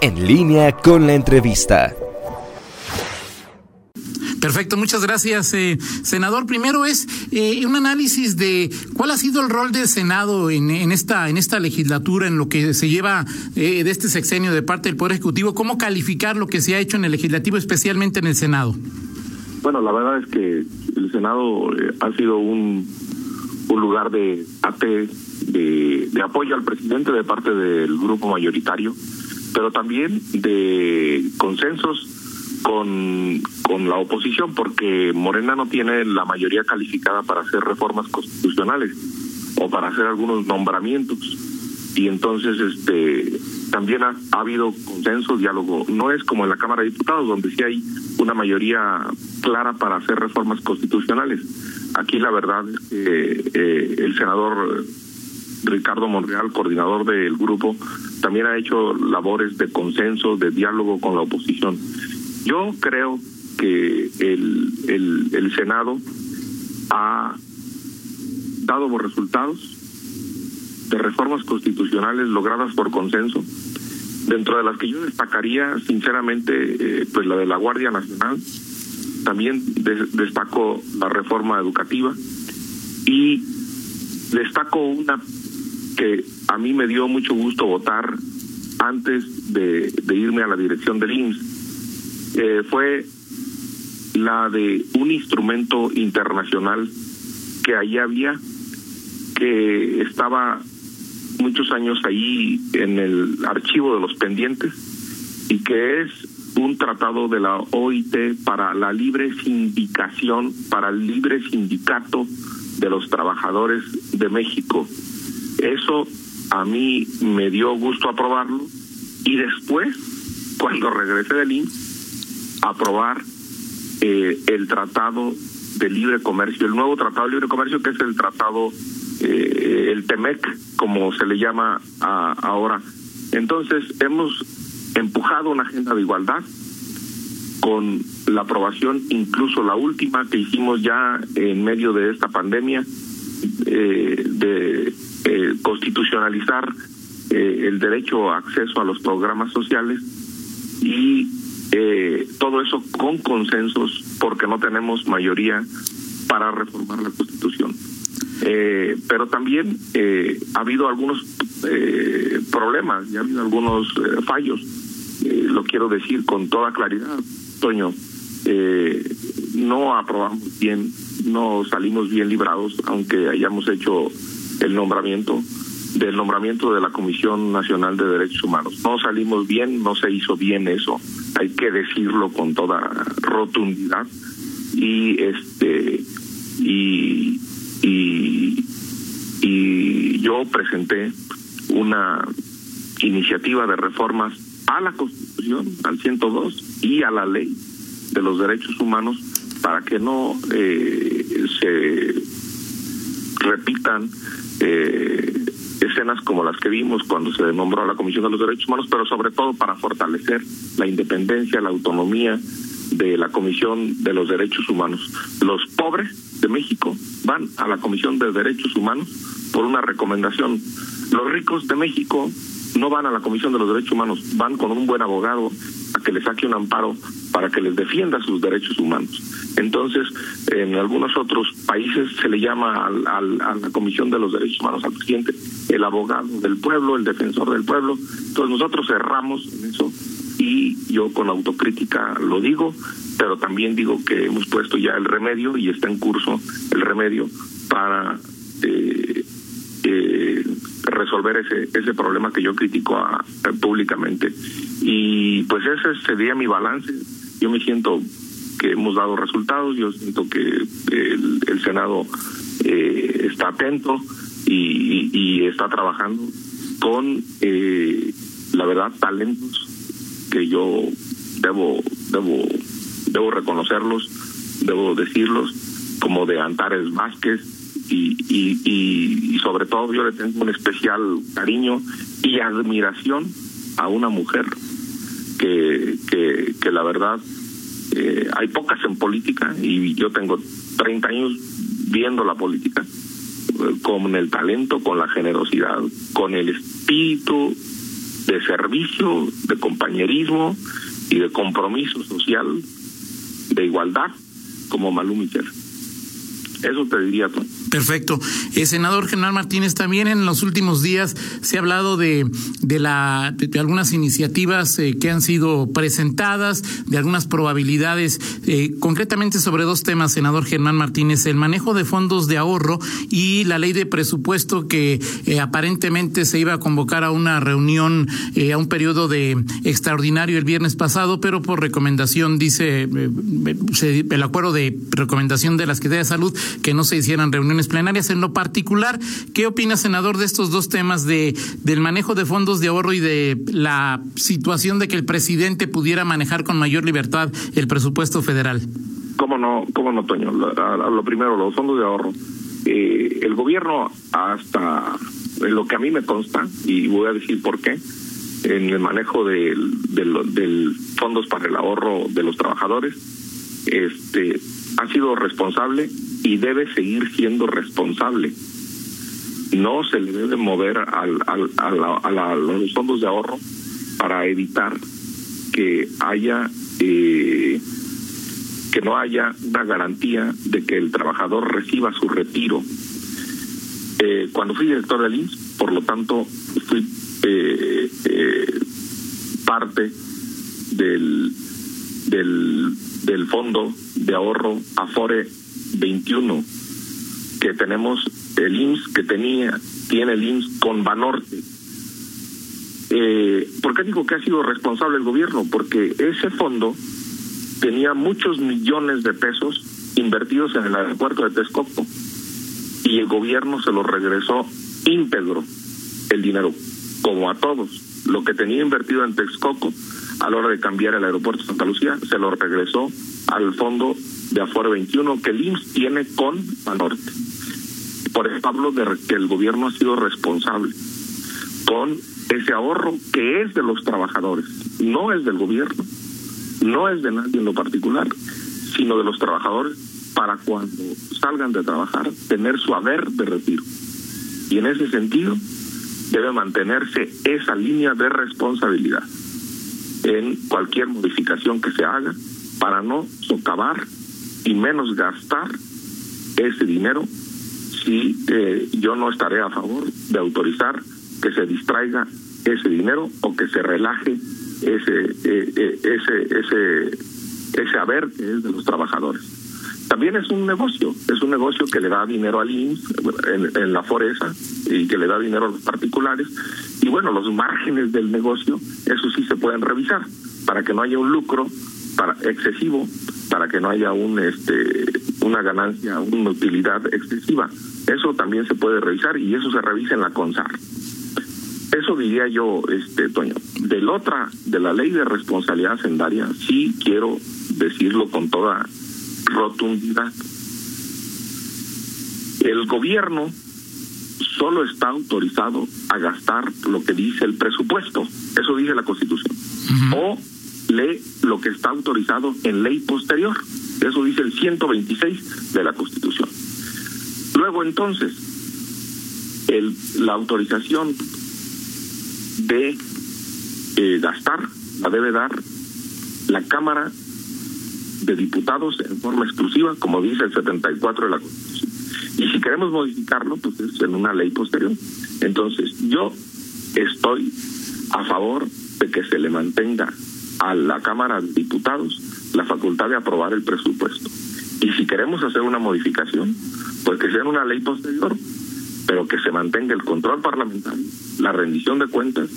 En línea con la entrevista. Perfecto, muchas gracias, eh, senador. Primero es eh, un análisis de cuál ha sido el rol del Senado en, esta en esta legislatura, en lo que se lleva eh, de este sexenio de parte del Poder Ejecutivo. ¿Cómo calificar lo que se ha hecho en el legislativo, especialmente en el Senado? Bueno, la verdad es que el Senado ha sido un, un lugar de, de, de apoyo al presidente de parte del grupo mayoritario, pero también de consensos con, con la oposición porque Morena no tiene la mayoría calificada para hacer reformas constitucionales o para hacer algunos nombramientos y entonces este también ha, habido consenso, diálogo. No es como en la Cámara de Diputados, donde sí hay una mayoría clara para hacer reformas constitucionales. Aquí la verdad es que eh, el senador Ricardo Monreal, coordinador del grupo, también ha hecho labores de consenso, de diálogo con la oposición. Yo creo que el, el, Senado ha dado resultados de reformas constitucionales logradas por consenso, dentro de las que yo destacaría sinceramente eh, pues la de la Guardia Nacional, también destaco la reforma educativa y destaco una que a mí me dio mucho gusto votar antes de, irme a la dirección del IMSS eh, fue la de un instrumento internacional que ahí había, que estaba muchos años ahí en el archivo de los pendientes y que es un tratado de la OIT para la libre sindicación, para el libre sindicato de los trabajadores de México. Eso a mí me dio gusto aprobarlo y después, cuando regresé del INSS, aprobar eh, el Tratado de Libre Comercio, el nuevo Tratado de Libre Comercio que es el Tratado, eh, el TEMEC, como se le llama ahora. Entonces, hemos empujado una agenda de igualdad con la aprobación, incluso la última que hicimos ya en medio de esta pandemia, eh, de constitucionalizar el derecho a acceso a los programas sociales y eh, todo eso con consensos porque no tenemos mayoría para reformar la Constitución. Eh, pero también eh, ha habido algunos eh, problemas y ha habido algunos eh, fallos. Eh, lo quiero decir con toda claridad, Toño. Eh, no aprobamos bien, no salimos bien librados, aunque hayamos hecho el nombramiento del nombramiento de la Comisión Nacional de Derechos Humanos. No salimos bien, no se hizo bien eso hay que decirlo con toda rotundidad y este y y, yo presenté una iniciativa de reformas a la Constitución, al 102 y a la ley de los derechos humanos para que no eh, se repitan eh, escenas como las que vimos cuando se nombró a la Comisión de los Derechos Humanos, pero sobre todo para fortalecer la independencia, la autonomía de la Comisión de los Derechos Humanos. Los pobres de México van a la Comisión de Derechos Humanos por una recomendación. Los ricos de México no van a la Comisión de los Derechos Humanos, van con un buen abogado a que le saque un amparo para que les defienda sus derechos humanos. Entonces, en algunos otros países se le llama al, a la Comisión de los Derechos Humanos al presidente el abogado del pueblo, el defensor del pueblo. Entonces nosotros cerramos en eso y yo con autocrítica lo digo, pero también digo que hemos puesto ya el remedio y está en curso el remedio para eh, eh, resolver ese ese problema que yo critico públicamente y pues ese sería mi balance yo me siento que hemos dado resultados yo siento que el, el senado eh, está atento y, está trabajando con eh, la verdad talentos que yo debo debo debo reconocerlos debo decirlos como de Antares Vázquez y, y, y, y sobre todo yo le tengo un especial cariño y admiración a una mujer que, que, que la verdad eh, hay pocas en política y yo tengo 30 años viendo la política con el talento, con la generosidad, con el espíritu de servicio, de compañerismo y de compromiso social, de igualdad, como Malú Michel. Eso te diría. Perfecto. Eh, senador General Martínez, también en los últimos días se ha hablado de, de, la, de, algunas iniciativas eh, que han sido presentadas, de algunas probabilidades, eh, concretamente sobre dos temas, senador Germán Martínez, el manejo de fondos de ahorro y la ley de presupuesto que eh, aparentemente se iba a convocar a una reunión, a un periodo de extraordinario el viernes pasado, pero por recomendación, dice el acuerdo de recomendación de la Secretaría de Salud, que no se hicieran reuniones plenarias. En lo particular, ¿qué opina, senador, de estos dos temas de del manejo de fondos de ahorro y de la situación de que el presidente pudiera manejar con mayor libertad el presupuesto federal? ¿Cómo no, cómo no Toño? Lo, primero, los fondos de ahorro. Eh, el gobierno, hasta lo que a mí me consta, y voy a decir por qué, en el manejo del, del, del fondos para el ahorro de los trabajadores, este ha sido responsable y debe seguir siendo responsable. No se le debe mover al, al, a, la, a, los fondos de ahorro para evitar que haya eh, que no haya una garantía de que el trabajador reciba su retiro. Eh, cuando fui director del INSS, por lo tanto, fui eh, eh, parte del, del, del fondo de ahorro Afore 21 que tenemos el IMSS que tenía, tiene el IMSS con Banorte. Eh, ¿Por qué digo que ha sido responsable el gobierno? Porque ese fondo tenía muchos millones de pesos invertidos en el aeropuerto de Texcoco y el gobierno se lo regresó íntegro el dinero, como a todos. Lo que tenía invertido en Texcoco a la hora de cambiar el aeropuerto de Santa Lucía se lo regresó al fondo de Afore 21 que el IMSS tiene con Banorte. Por eso hablo de que el gobierno ha sido responsable con ese ahorro que es de los trabajadores, no es del gobierno, no es de nadie en lo particular, sino de los trabajadores para cuando salgan de trabajar tener su haber de retiro. Y en ese sentido debe mantenerse esa línea de responsabilidad en cualquier modificación que se haga para no socavar y menos gastar ese dinero si eh, yo no estaré a favor de autorizar que se distraiga ese dinero o que se relaje ese eh, eh, ese ese ese haber que es de los trabajadores. También es un negocio es un negocio que le da dinero al IMSS en, en la foresa y que le da dinero a los particulares y bueno los márgenes del negocio eso sí se pueden revisar para que no haya un lucro para excesivo para que no haya un este una ganancia, una utilidad excesiva. Eso también se puede revisar y eso se revisa en la CONSAR. Eso diría yo, este Toño. Del otra, de la ley de responsabilidad hacendaria, sí quiero decirlo con toda rotundidad. El gobierno solo está autorizado a gastar lo que dice el presupuesto, eso dice la Constitución, uh -huh. o lee lo que está autorizado en ley posterior. Eso dice el 126 de la Constitución. Luego entonces, el, la autorización de eh, gastar la debe dar la Cámara de Diputados en forma exclusiva, como dice el 74 de la Constitución. Y si queremos modificarlo, pues es en una ley posterior. Entonces, yo estoy a favor de que se le mantenga a la Cámara de Diputados la facultad de aprobar el presupuesto. Y si queremos hacer una modificación, pues que sea una ley posterior, pero que se mantenga el control parlamentario, la rendición de cuentas,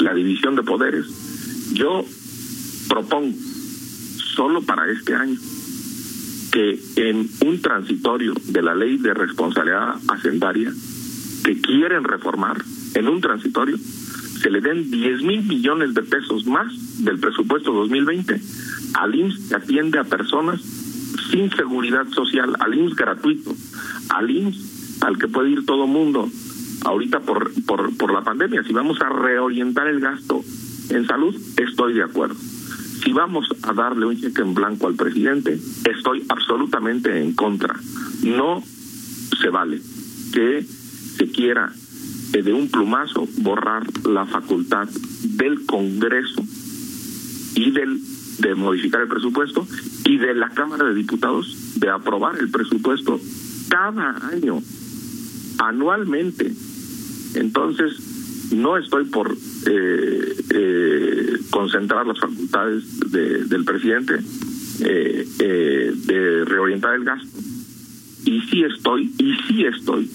la división de poderes. Yo propongo, solo para este año, que en un transitorio de la ley de responsabilidad hacendaria que quieren reformar, en un transitorio, se le den 10 mil millones de pesos más del presupuesto 2020 al IMSS que atiende a personas sin seguridad social, al IMSS gratuito, al IMSS al que puede ir todo mundo ahorita por, por, por la pandemia. Si vamos a reorientar el gasto en salud, estoy de acuerdo. Si vamos a darle un cheque en blanco al presidente, estoy absolutamente en contra. No se vale que se quiera eh, de un plumazo borrar la facultad del Congreso y del de modificar el presupuesto y de la Cámara de Diputados de aprobar el presupuesto cada año, anualmente. Entonces, no estoy por eh, eh, concentrar las facultades del presidente eh, de reorientar el gasto. Y sí estoy, y sí estoy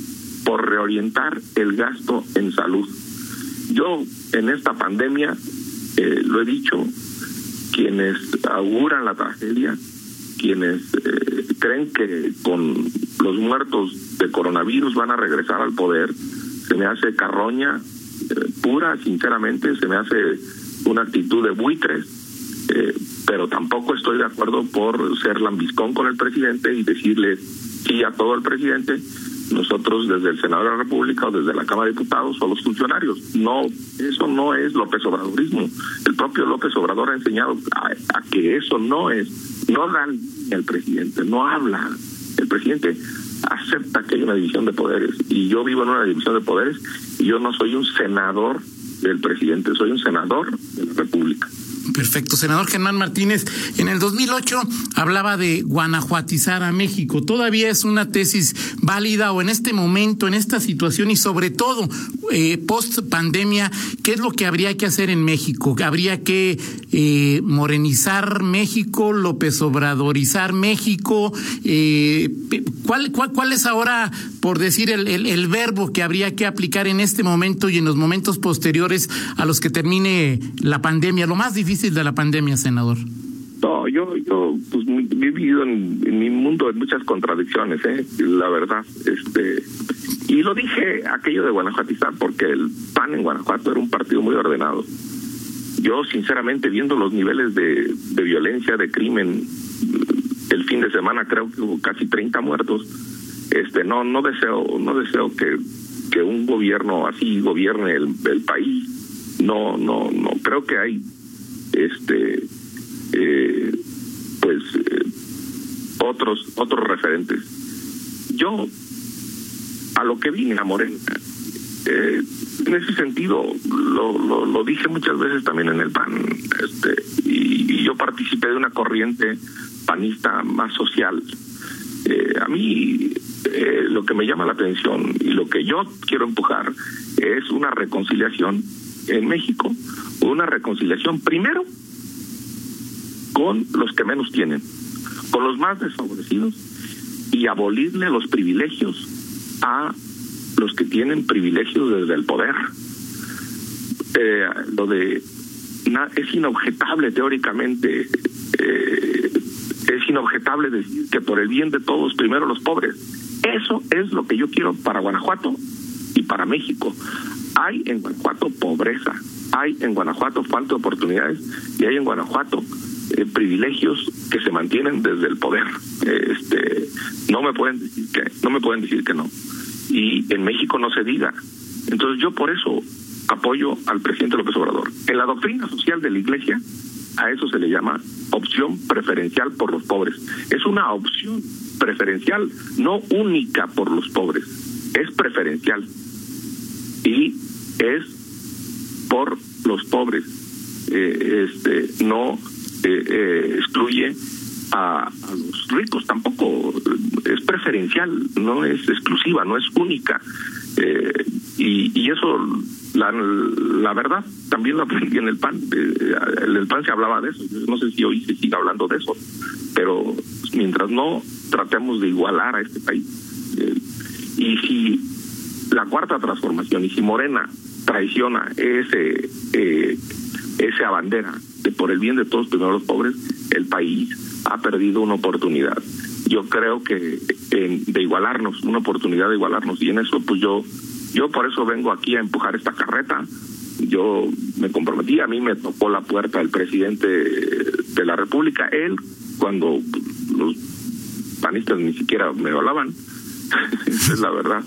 por reorientar el gasto en salud. Yo en esta pandemia, lo he dicho, quienes auguran la tragedia, quienes creen que con los muertos de coronavirus van a regresar al poder, se me hace carroña eh, pura, sinceramente, se me hace una actitud de buitres, eh, pero tampoco estoy de acuerdo por ser lambiscón con el presidente y decirle sí a todo el presidente. Nosotros desde el Senado de la República o desde la Cámara de Diputados o los funcionarios. No, eso no es López Obradorismo. El propio López Obrador ha enseñado a, que eso no es, no da el presidente, no habla. El presidente acepta que hay una división de poderes y yo vivo en una división de poderes y yo no soy un senador del presidente, soy un senador de la República. Perfecto, senador Germán Martínez. En el 2008 hablaba de guanajuatizar a México. ¿Todavía es una tesis válida o en este momento, en esta situación y sobre todo eh, post pandemia, qué es lo que habría que hacer en México? ¿Habría que eh, morenizar México, López Obradorizar México? Eh, ¿cuál, cuál, cuál es ahora, por decir, el, el, el verbo que habría que aplicar en este momento y en los momentos posteriores a los que termine la pandemia? Lo más difícil de la pandemia, senador? No, yo, yo pues, he vivido en, mi mundo en muchas contradicciones, ¿eh? la verdad. este Y lo dije aquello de Guanajuatizar, porque el PAN en Guanajuato era un partido muy ordenado. Yo, sinceramente, viendo los niveles de, de violencia, de crimen, el fin de semana creo que hubo casi 30 muertos. Este, no, no deseo, no deseo que, que un gobierno así gobierne el, el país. No, no, no. Creo que hay este eh, pues eh, otros otros referentes. Yo a lo que vine a Morena eh, en ese sentido lo, lo, dije muchas veces también en el PAN este y, y yo participé de una corriente panista más social. A mí lo que me llama la atención y lo que yo quiero empujar es una reconciliación en México una reconciliación primero con los que menos tienen, con los más desfavorecidos y abolirle los privilegios a los que tienen privilegios desde el poder. Eh, lo de es inobjetable teóricamente, eh, es inobjetable decir que por el bien de todos primero los pobres. Eso es lo que yo quiero para Guanajuato y para México. Hay en Guanajuato pobreza, hay en Guanajuato falta de oportunidades y hay en Guanajuato eh, privilegios que se mantienen desde el poder. este, no me pueden decir que no me pueden decir que no. Y en México no se diga. Entonces yo por eso apoyo al presidente López Obrador. En la doctrina social de la Iglesia a eso se le llama opción preferencial por los pobres. Es una opción preferencial, no única por los pobres, es preferencial. Es por los pobres. Eh, este no eh, eh, excluye a, los ricos, tampoco es preferencial, no es exclusiva, no es única. y, y eso, la, la verdad, también lo aprendí en el PAN. en el PAN se hablaba de eso. No sé si hoy se sigue hablando de eso, pero mientras no tratemos de igualar a este país. y si la cuarta transformación, y si Morena traiciona ese eh, esa bandera de por el bien de todos, primero los pobres, el país ha perdido una oportunidad. Yo creo que de igualarnos, una oportunidad de igualarnos, y en eso pues yo, yo por eso vengo aquí a empujar esta carreta. Yo me comprometí, a mí me tocó la puerta el presidente de la República, él, cuando los panistas ni siquiera me hablaban, esa es la verdad.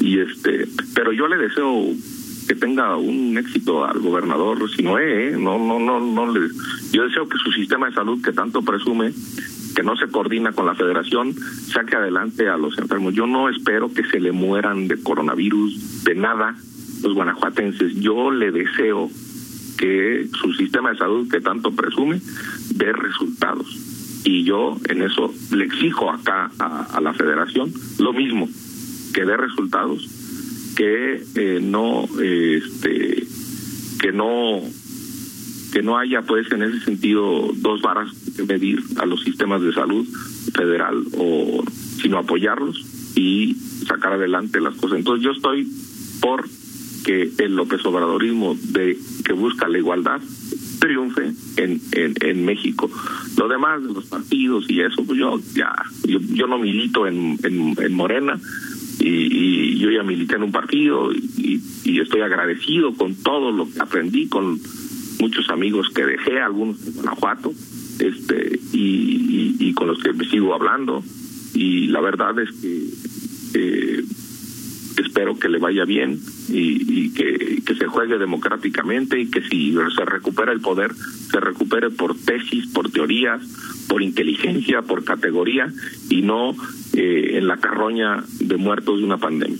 Y este, pero yo le deseo que tenga un éxito al gobernador Sinoé, ¿eh? no, no, no, no le, yo deseo que su sistema de salud que tanto presume, que no se coordina con la federación, saque adelante a los enfermos. Yo no espero que se le mueran de coronavirus, de nada, los guanajuatenses. Yo le deseo que su sistema de salud que tanto presume dé resultados. Y yo en eso le exijo acá a, la federación lo mismo, que dé resultados, que eh, no, este, que no, que no haya pues en ese sentido dos varas que medir a los sistemas de salud federal o sino apoyarlos y sacar adelante las cosas. Entonces yo estoy por que el López Obradorismo de que busca la igualdad triunfe en, en, en México. Lo demás de los partidos y eso, pues yo ya, yo, yo no milito en, en, en Morena y, yo ya milité en un partido y, y, estoy agradecido con todo lo que aprendí, con muchos amigos que dejé, algunos en Guanajuato, este, y, con los que me sigo hablando. Y la verdad es que eh, espero que le vaya bien y, que, se juegue democráticamente y que si se recupera el poder, se recupere por tesis, por teorías, por inteligencia, por categoría y no eh, en la carroña de muertos de una pandemia.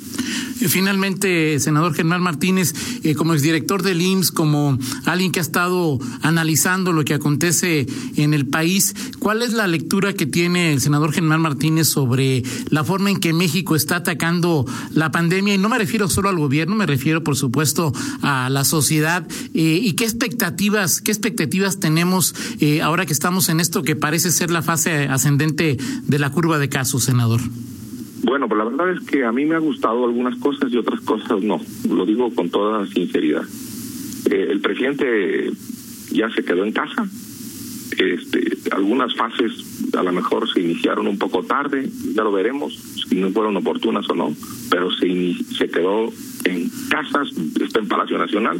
Finalmente, senador Germán Martínez, eh, como exdirector del IMSS, como alguien que ha estado analizando lo que acontece en el país, ¿cuál es la lectura que tiene el senador Germán Martínez sobre la forma en que México está atacando la pandemia? Y no me refiero solo al gobierno, me refiero, por supuesto, a la sociedad. Eh, ¿Y qué expectativas, qué expectativas tenemos eh, ahora que estamos en esto que parece ser la fase ascendente de la curva de casos, senador? Bueno, pues la verdad es que a mí me ha gustado algunas cosas y otras cosas no. Lo digo con toda sinceridad. Eh, el presidente ya se quedó en casa. Este, algunas fases a lo mejor se iniciaron un poco tarde, ya lo veremos si no fueron oportunas o no, pero se, se quedó en casa, está en Palacio Nacional,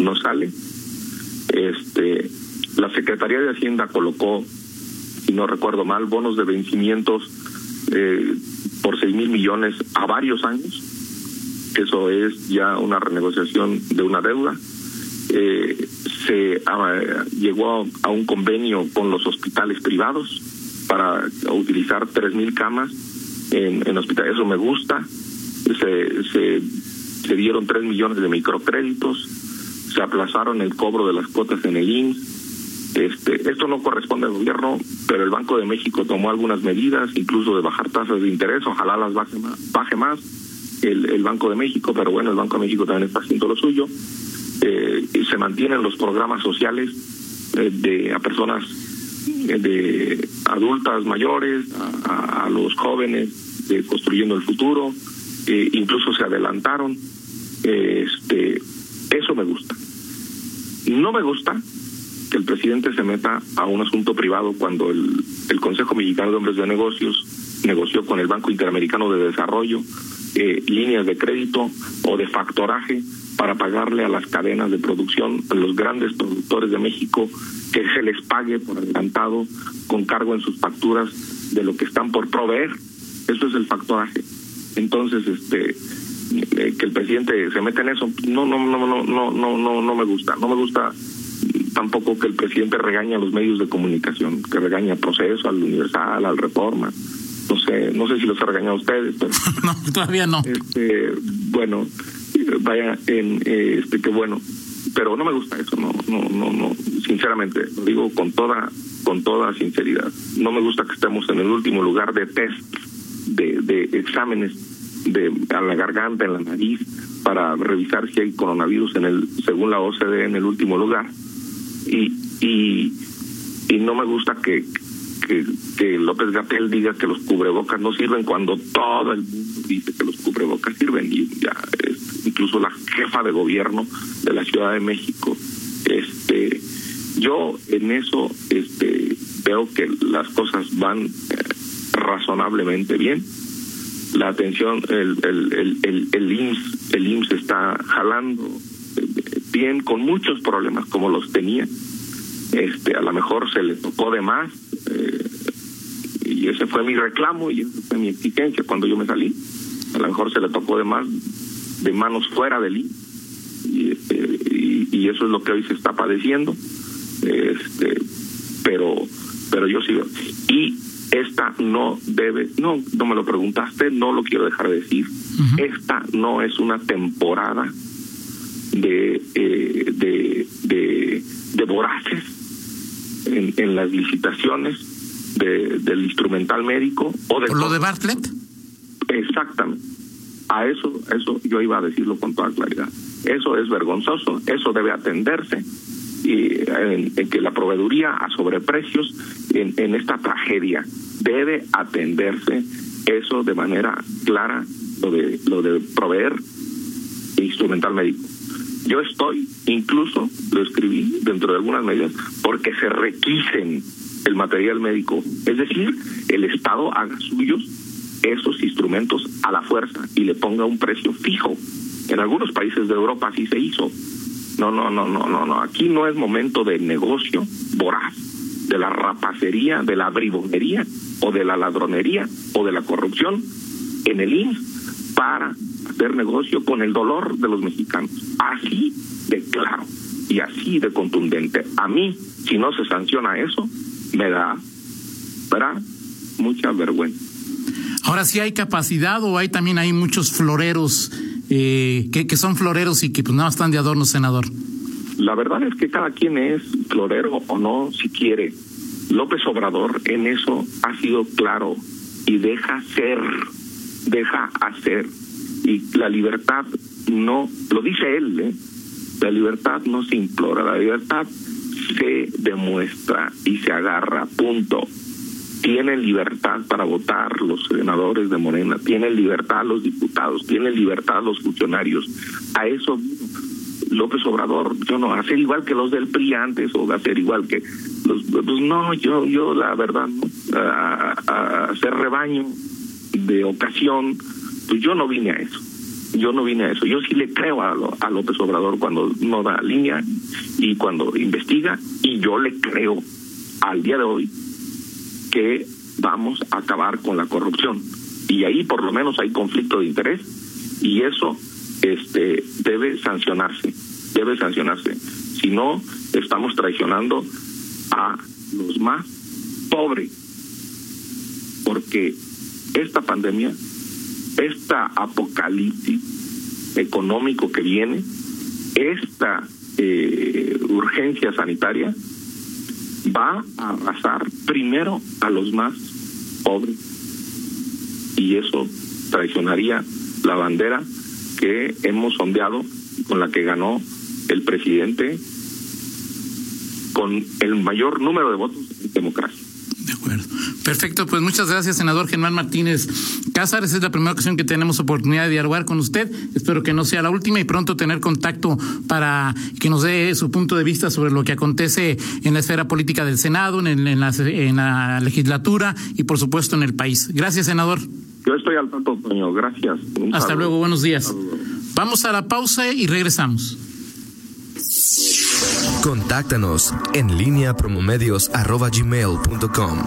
no sale. Este, la Secretaría de Hacienda colocó, si no recuerdo mal, bonos de vencimientos eh, por seis mil millones a varios años. Eso es ya una renegociación de una deuda. Eh, se ah, llegó a, un convenio con los hospitales privados para utilizar tres mil camas en, en hospitales. Eso me gusta. Se, se, dieron tres millones de microcréditos. Se aplazaron el cobro de las cuotas en el IMSS este, esto no corresponde al gobierno, pero el Banco de México tomó algunas medidas, incluso de bajar tasas de interés, ojalá las baje más, baje más el, Banco de México, pero bueno, el Banco de México también está haciendo lo suyo. Eh, se mantienen los programas sociales eh, de a personas eh, de adultas mayores, a, los jóvenes de construyendo el futuro, incluso se adelantaron. este, eso me gusta. No me gusta que el presidente se meta a un asunto privado cuando el, el Consejo Mexicano de Hombres de Negocios negoció con el Banco Interamericano de Desarrollo eh, líneas de crédito o de factoraje para pagarle a las cadenas de producción, a los grandes productores de México, que se les pague por adelantado con cargo en sus facturas de lo que están por proveer. Eso es el factoraje. Entonces, este eh, que el presidente se meta en eso, no, no, no, no, no, no, no me gusta. No me gusta tampoco que el presidente regañe a los medios de comunicación, que regañe al proceso, al universal, al reforma. No sé, no sé si los ha regañado a ustedes, pero no, todavía no. Este, bueno, vaya en este que bueno, pero no me gusta eso, no, no, no, no, sinceramente, lo digo con toda, con toda sinceridad. No me gusta que estemos en el último lugar de test, de, de exámenes de a la garganta, en la nariz, para revisar si hay coronavirus en el, según la OCDE, en el último lugar y, y, y no me gusta que, que, López Gatel diga que los cubrebocas no sirven cuando todo el mundo dice que los cubrebocas sirven. Y ya incluso la jefa de gobierno de la Ciudad de México este yo en eso este veo que las cosas van eh, razonablemente bien. La atención el el el el, el IMSS el IMSS está jalando bien con muchos problemas como los tenía. Este a lo mejor se le tocó de más eh, y ese fue mi reclamo y esa fue mi exigencia cuando yo me salí. A lo mejor se le tocó de más de manos fuera I y, este, y, eso es lo que hoy se está padeciendo este pero pero yo sigo. Y esta no debe no no me lo preguntaste no lo quiero dejar de decir. Esta no es una temporada de, eh, de, de, de, voraces en, en las licitaciones de, del instrumental médico o de... ¿Por lo de Bartlett? Exactamente. A eso, eso yo iba a decirlo con toda claridad. Eso es vergonzoso, eso debe atenderse y en, en que la proveeduría a sobreprecios en, en esta tragedia debe atenderse eso de manera clara lo de lo de proveer instrumental médico. Yo estoy, incluso lo escribí dentro de algunas medidas, porque se requisen el material médico. Es decir, el Estado haga suyos esos instrumentos a la fuerza y le ponga un precio fijo. En algunos países de Europa así se hizo. No, no, no, no, no, no. Aquí no es momento de negocio voraz, de la rapacería, de la bribonería o de la ladronería o de la corrupción en el IMSS para hacer negocio con el dolor de los mexicanos. Así de claro y así de contundente. A mí, si no se sanciona eso, me da, ¿verdad? Mucha vergüenza. Ahora sí hay capacidad o hay también hay muchos floreros eh, que, que son floreros y que pues nada están de adorno, senador. La verdad es que cada quien es florero o no, si quiere. López Obrador en eso ha sido claro y deja ser, deja hacer. Y la libertad no, lo dice él, ¿eh? la libertad no se implora, la libertad se demuestra y se agarra, punto. Tienen libertad para votar los senadores de Morena, tienen libertad los diputados, tienen libertad los funcionarios. A eso López Obrador, yo no, hacer igual que los del PRI antes o hacer igual que los, pues no, yo, yo la verdad, ¿no? a, hacer rebaño de ocasión, pues yo no vine a eso. Yo no vine a eso. Yo sí le creo a, a López Obrador cuando no da línea y cuando investiga, y yo le creo al día de hoy que vamos a acabar con la corrupción. Y ahí por lo menos hay conflicto de interés y eso este debe sancionarse, debe sancionarse. Si no, estamos traicionando a los más pobres. Porque esta pandemia, esta apocalipsis económico que viene, esta eh, urgencia sanitaria, va a arrasar primero a los más pobres. Y eso traicionaría la bandera que hemos sondeado, con la que ganó el presidente con el mayor número de votos en democracia. De acuerdo. Perfecto, pues muchas gracias, senador Germán Martínez Cázares. Es la primera ocasión que tenemos oportunidad de dialogar con usted. Espero que no sea la última y pronto tener contacto para que nos dé su punto de vista sobre lo que acontece en la esfera política del Senado, en, en, la, en la legislatura y, por supuesto, en el país. Gracias, senador. Yo estoy al tanto, Toño. Gracias. Un Hasta saludo. luego, buenos días. Vamos a la pausa y regresamos. Contáctanos en línea promomedios.com.